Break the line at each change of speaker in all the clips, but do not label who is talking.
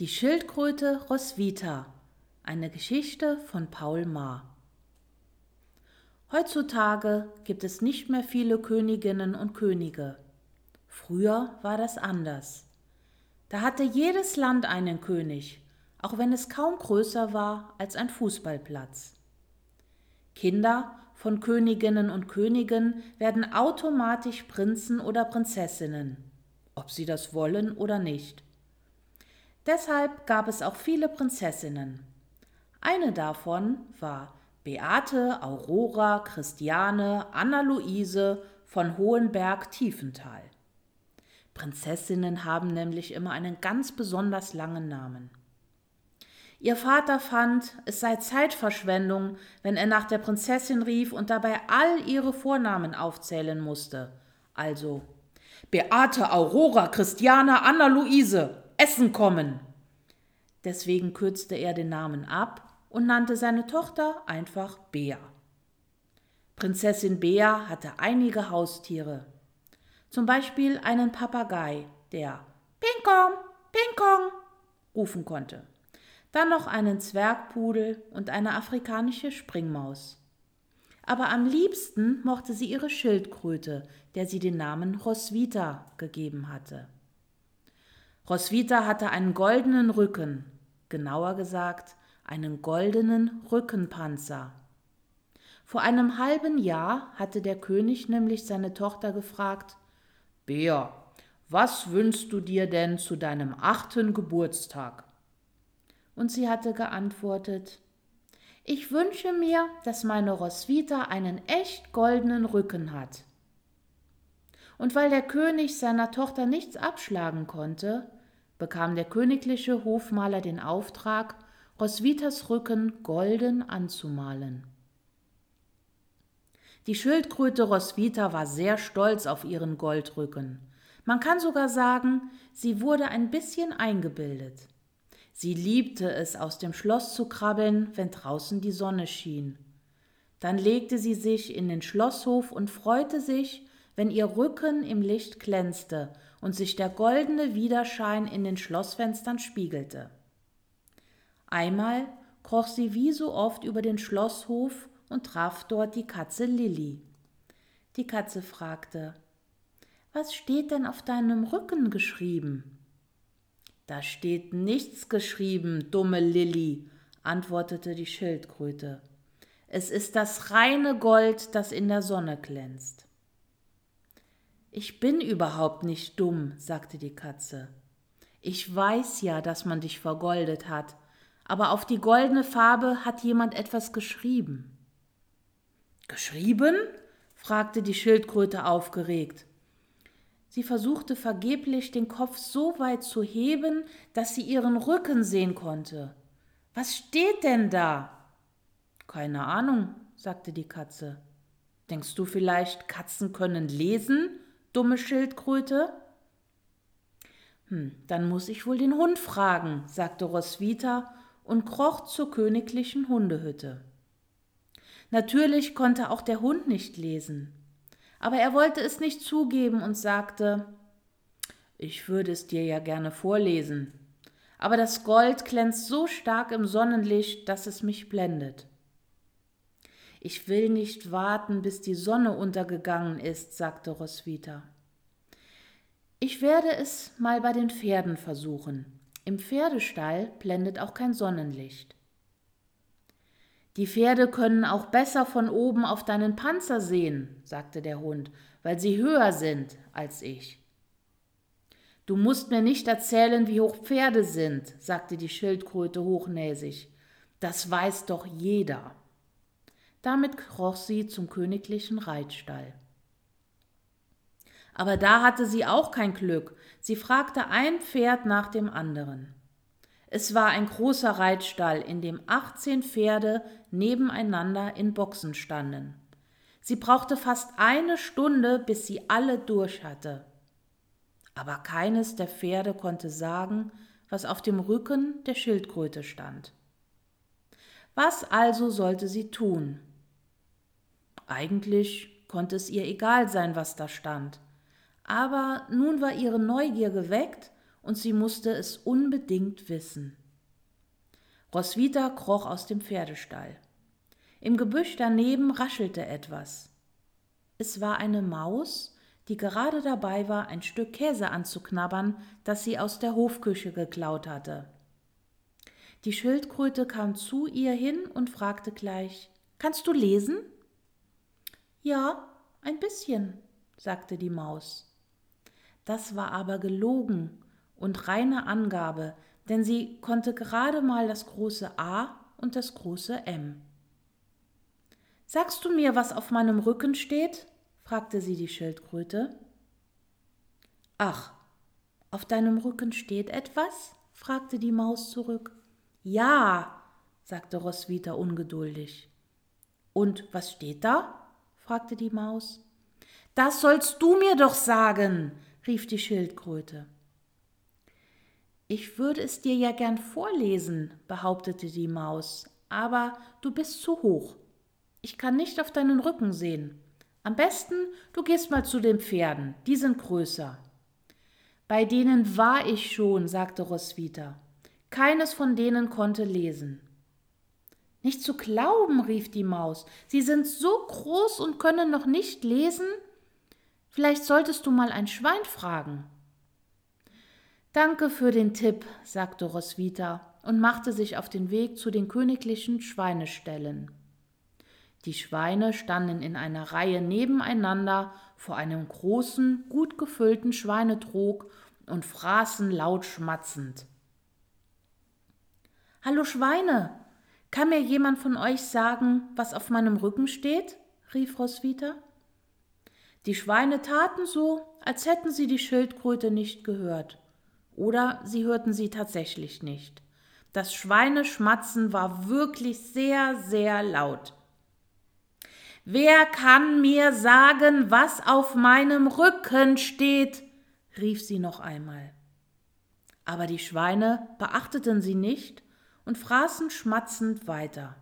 Die Schildkröte Roswitha. Eine Geschichte von Paul Maar. Heutzutage gibt es nicht mehr viele Königinnen und Könige. Früher war das anders. Da hatte jedes Land einen König, auch wenn es kaum größer war als ein Fußballplatz. Kinder von Königinnen und Königen werden automatisch Prinzen oder Prinzessinnen, ob sie das wollen oder nicht. Deshalb gab es auch viele Prinzessinnen. Eine davon war Beate Aurora Christiane Anna Luise von Hohenberg-Tiefenthal. Prinzessinnen haben nämlich immer einen ganz besonders langen Namen. Ihr Vater fand, es sei Zeitverschwendung, wenn er nach der Prinzessin rief und dabei all ihre Vornamen aufzählen musste. Also Beate Aurora Christiane Anna Luise, Essen kommen. Deswegen kürzte er den Namen ab und nannte seine Tochter einfach Bea. Prinzessin Bea hatte einige Haustiere. Zum Beispiel einen Papagei, der Ping-Pong, Ping-Pong rufen konnte. Dann noch einen Zwergpudel und eine afrikanische Springmaus. Aber am liebsten mochte sie ihre Schildkröte, der sie den Namen Roswitha gegeben hatte. Roswitha hatte einen goldenen Rücken, genauer gesagt einen goldenen Rückenpanzer. Vor einem halben Jahr hatte der König nämlich seine Tochter gefragt Bea, was wünschst du dir denn zu deinem achten Geburtstag? Und sie hatte geantwortet Ich wünsche mir, dass meine Roswitha einen echt goldenen Rücken hat. Und weil der König seiner Tochter nichts abschlagen konnte, bekam der königliche Hofmaler den Auftrag, Roswitas Rücken golden anzumalen. Die Schildkröte Roswitha war sehr stolz auf ihren Goldrücken. Man kann sogar sagen, sie wurde ein bisschen eingebildet. Sie liebte es, aus dem Schloss zu krabbeln, wenn draußen die Sonne schien. Dann legte sie sich in den Schlosshof und freute sich, wenn ihr Rücken im Licht glänzte und sich der goldene Widerschein in den Schlossfenstern spiegelte. Einmal kroch sie wie so oft über den Schlosshof und traf dort die Katze Lilli. Die Katze fragte Was steht denn auf deinem Rücken geschrieben? Da steht nichts geschrieben, dumme Lilli, antwortete die Schildkröte. Es ist das reine Gold, das in der Sonne glänzt. Ich bin überhaupt nicht dumm, sagte die Katze. Ich weiß ja, dass man dich vergoldet hat, aber auf die goldene Farbe hat jemand etwas geschrieben. Geschrieben? fragte die Schildkröte aufgeregt. Sie versuchte vergeblich, den Kopf so weit zu heben, dass sie ihren Rücken sehen konnte. Was steht denn da? Keine Ahnung, sagte die Katze. Denkst du vielleicht, Katzen können lesen? Dumme Schildkröte? Hm, dann muss ich wohl den Hund fragen, sagte Roswitha und kroch zur königlichen Hundehütte. Natürlich konnte auch der Hund nicht lesen, aber er wollte es nicht zugeben und sagte Ich würde es dir ja gerne vorlesen, aber das Gold glänzt so stark im Sonnenlicht, dass es mich blendet. Ich will nicht warten, bis die Sonne untergegangen ist, sagte Roswitha. Ich werde es mal bei den Pferden versuchen. Im Pferdestall blendet auch kein Sonnenlicht. Die Pferde können auch besser von oben auf deinen Panzer sehen, sagte der Hund, weil sie höher sind als ich. Du musst mir nicht erzählen, wie hoch Pferde sind, sagte die Schildkröte hochnäsig. Das weiß doch jeder. Damit kroch sie zum königlichen Reitstall. Aber da hatte sie auch kein Glück. Sie fragte ein Pferd nach dem anderen. Es war ein großer Reitstall, in dem achtzehn Pferde nebeneinander in Boxen standen. Sie brauchte fast eine Stunde, bis sie alle durch hatte. Aber keines der Pferde konnte sagen, was auf dem Rücken der Schildkröte stand. Was also sollte sie tun? Eigentlich konnte es ihr egal sein, was da stand. Aber nun war ihre Neugier geweckt und sie musste es unbedingt wissen. Roswitha kroch aus dem Pferdestall. Im Gebüsch daneben raschelte etwas. Es war eine Maus, die gerade dabei war, ein Stück Käse anzuknabbern, das sie aus der Hofküche geklaut hatte. Die Schildkröte kam zu ihr hin und fragte gleich Kannst du lesen? Ja, ein bisschen, sagte die Maus. Das war aber gelogen und reine Angabe, denn sie konnte gerade mal das große A und das große M. Sagst du mir, was auf meinem Rücken steht? fragte sie die Schildkröte. Ach, auf deinem Rücken steht etwas? fragte die Maus zurück. Ja, sagte Roswitha ungeduldig. Und was steht da? Fragte die Maus. Das sollst du mir doch sagen, rief die Schildkröte. Ich würde es dir ja gern vorlesen, behauptete die Maus, aber du bist zu hoch. Ich kann nicht auf deinen Rücken sehen. Am besten, du gehst mal zu den Pferden, die sind größer. Bei denen war ich schon, sagte Roswitha. Keines von denen konnte lesen. Nicht zu glauben, rief die Maus, sie sind so groß und können noch nicht lesen? Vielleicht solltest du mal ein Schwein fragen. Danke für den Tipp, sagte Roswitha und machte sich auf den Weg zu den königlichen Schweineställen. Die Schweine standen in einer Reihe nebeneinander vor einem großen, gut gefüllten Schweinetrog und fraßen laut schmatzend. Hallo Schweine, kann mir jemand von euch sagen, was auf meinem Rücken steht? rief Roswitha. Die Schweine taten so, als hätten sie die Schildkröte nicht gehört. Oder sie hörten sie tatsächlich nicht. Das Schweineschmatzen war wirklich sehr, sehr laut. Wer kann mir sagen, was auf meinem Rücken steht? rief sie noch einmal. Aber die Schweine beachteten sie nicht und fraßen schmatzend weiter.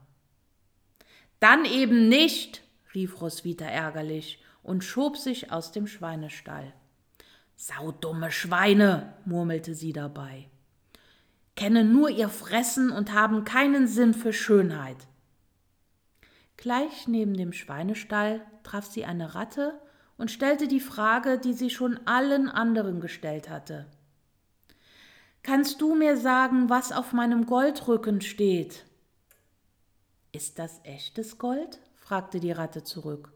Dann eben nicht, rief Roswitha ärgerlich und schob sich aus dem Schweinestall. Saudumme Schweine, murmelte sie dabei, kennen nur ihr Fressen und haben keinen Sinn für Schönheit. Gleich neben dem Schweinestall traf sie eine Ratte und stellte die Frage, die sie schon allen anderen gestellt hatte. Kannst du mir sagen, was auf meinem Goldrücken steht? Ist das echtes Gold? fragte die Ratte zurück.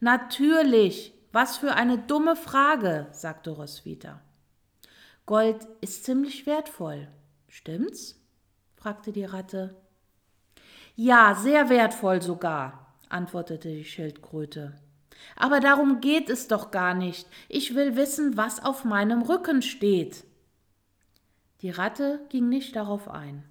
Natürlich. Was für eine dumme Frage, sagte Roswitha. Gold ist ziemlich wertvoll. Stimmt's? fragte die Ratte. Ja, sehr wertvoll sogar, antwortete die Schildkröte. Aber darum geht es doch gar nicht. Ich will wissen, was auf meinem Rücken steht. Die Ratte ging nicht darauf ein.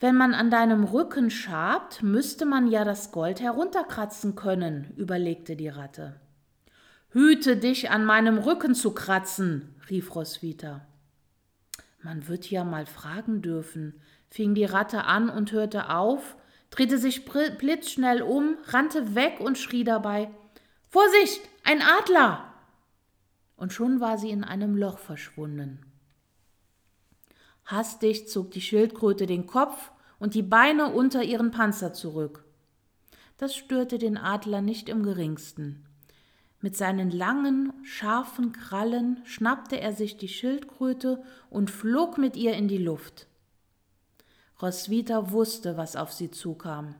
Wenn man an deinem Rücken schabt, müsste man ja das Gold herunterkratzen können, überlegte die Ratte. Hüte dich, an meinem Rücken zu kratzen, rief Roswitha. Man wird ja mal fragen dürfen, fing die Ratte an und hörte auf, drehte sich blitzschnell um, rannte weg und schrie dabei Vorsicht, ein Adler. Und schon war sie in einem Loch verschwunden. Hastig zog die Schildkröte den Kopf und die Beine unter ihren Panzer zurück. Das störte den Adler nicht im geringsten. Mit seinen langen, scharfen Krallen schnappte er sich die Schildkröte und flog mit ihr in die Luft. Roswitha wusste, was auf sie zukam.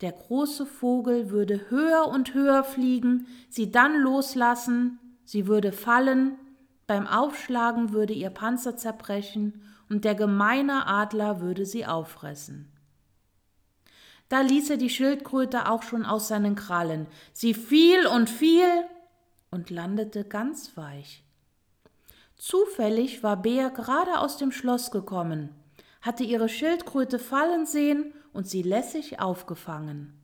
Der große Vogel würde höher und höher fliegen, sie dann loslassen, sie würde fallen, beim Aufschlagen würde ihr Panzer zerbrechen und der gemeine Adler würde sie auffressen. Da ließ er die Schildkröte auch schon aus seinen Krallen. Sie fiel und fiel und landete ganz weich. Zufällig war Bea gerade aus dem Schloss gekommen, hatte ihre Schildkröte fallen sehen und sie lässig aufgefangen.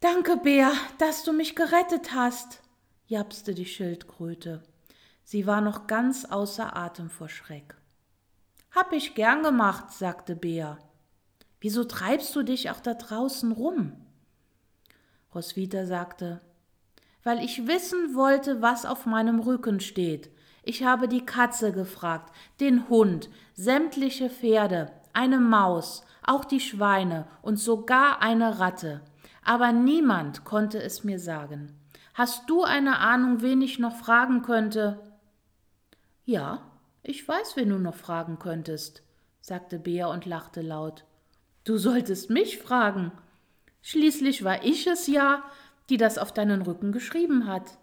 Danke, Bea, dass du mich gerettet hast, japste die Schildkröte. Sie war noch ganz außer Atem vor Schreck. Hab ich gern gemacht, sagte Bea. Wieso treibst du dich auch da draußen rum? Roswitha sagte, weil ich wissen wollte, was auf meinem Rücken steht. Ich habe die Katze gefragt, den Hund, sämtliche Pferde, eine Maus, auch die Schweine und sogar eine Ratte. Aber niemand konnte es mir sagen. Hast du eine Ahnung, wen ich noch fragen könnte? Ja, ich weiß, wen du noch fragen könntest, sagte Bea und lachte laut. Du solltest mich fragen. Schließlich war ich es ja, die das auf deinen Rücken geschrieben hat.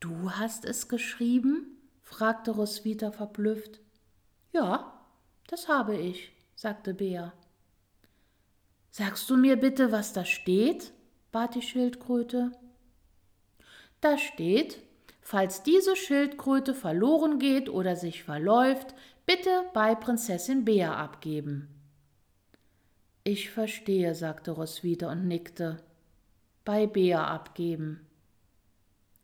Du hast es geschrieben? fragte Roswitha verblüfft. Ja, das habe ich, sagte Bea. Sagst du mir bitte, was da steht? bat die Schildkröte. Da steht, falls diese Schildkröte verloren geht oder sich verläuft, bitte bei Prinzessin Bea abgeben. Ich verstehe, sagte Roswitha und nickte. Bei Bea abgeben.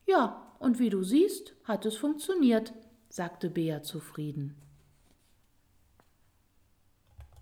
Ja, und wie du siehst, hat es funktioniert, sagte Bea zufrieden.